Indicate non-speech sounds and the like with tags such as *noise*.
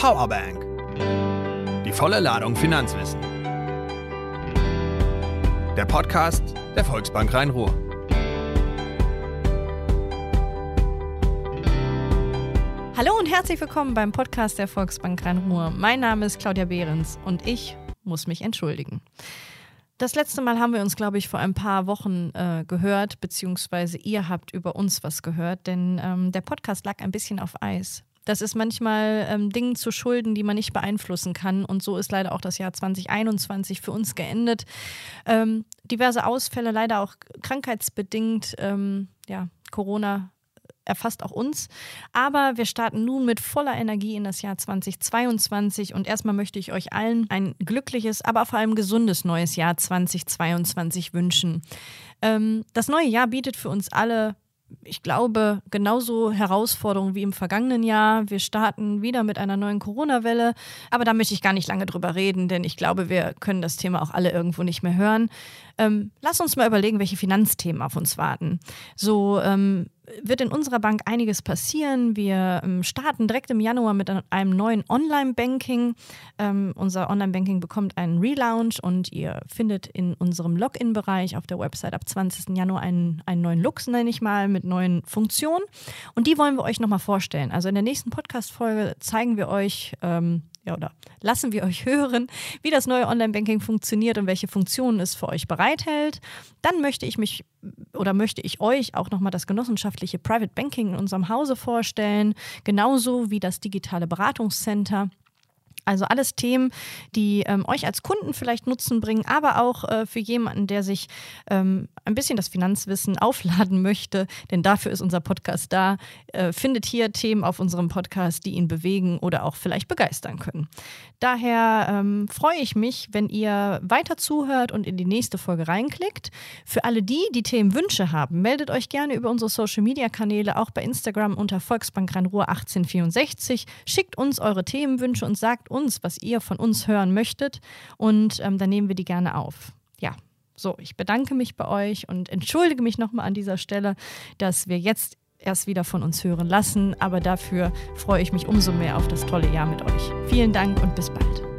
Powerbank. Die volle Ladung Finanzwissen. Der Podcast der Volksbank Rhein-Ruhr. Hallo und herzlich willkommen beim Podcast der Volksbank Rhein-Ruhr. Mein Name ist Claudia Behrens und ich muss mich entschuldigen. Das letzte Mal haben wir uns, glaube ich, vor ein paar Wochen äh, gehört, beziehungsweise ihr habt über uns was gehört, denn ähm, der Podcast lag ein bisschen auf Eis. Das ist manchmal ähm, Dingen zu schulden, die man nicht beeinflussen kann. Und so ist leider auch das Jahr 2021 für uns geendet. Ähm, diverse Ausfälle, leider auch krankheitsbedingt. Ähm, ja, Corona erfasst auch uns. Aber wir starten nun mit voller Energie in das Jahr 2022 und erstmal möchte ich euch allen ein glückliches, aber vor allem gesundes neues Jahr 2022 wünschen. Ähm, das neue Jahr bietet für uns alle ich glaube, genauso Herausforderungen wie im vergangenen Jahr. Wir starten wieder mit einer neuen Corona-Welle. Aber da möchte ich gar nicht lange drüber reden, denn ich glaube, wir können das Thema auch alle irgendwo nicht mehr hören. Ähm, lass uns mal überlegen, welche Finanzthemen auf uns warten. So ähm, wird in unserer Bank einiges passieren. Wir ähm, starten direkt im Januar mit einem neuen Online-Banking. Ähm, unser Online-Banking bekommt einen Relaunch und ihr findet in unserem Login-Bereich auf der Website ab 20. Januar einen, einen neuen Lux, nenne ich mal, mit neuen Funktionen. Und die wollen wir euch nochmal vorstellen. Also in der nächsten Podcast-Folge zeigen wir euch, ähm, ja, oder lassen wir euch *laughs* hören, wie das neue Online-Banking funktioniert und welche Funktionen es für euch bereithält. Dann möchte ich mich oder möchte ich euch auch nochmal das genossenschaftliche Private Banking in unserem Hause vorstellen, genauso wie das digitale Beratungscenter. Also alles Themen, die ähm, euch als Kunden vielleicht Nutzen bringen, aber auch äh, für jemanden, der sich ähm, ein bisschen das Finanzwissen *laughs* aufladen möchte, denn dafür ist unser Podcast da, äh, findet hier Themen auf unserem Podcast, die ihn bewegen oder auch vielleicht begeistern können. Daher ähm, freue ich mich, wenn ihr weiter zuhört und in die nächste Folge reinklickt. Für alle die, die Themenwünsche haben, meldet euch gerne über unsere Social-Media-Kanäle, auch bei Instagram unter Volksbank Rhein-Ruhr 1864. Schickt uns eure Themenwünsche und sagt uns, was ihr von uns hören möchtet und ähm, dann nehmen wir die gerne auf. Ja, so, ich bedanke mich bei euch und entschuldige mich nochmal an dieser Stelle, dass wir jetzt erst wieder von uns hören lassen, aber dafür freue ich mich umso mehr auf das tolle Jahr mit euch. Vielen Dank und bis bald.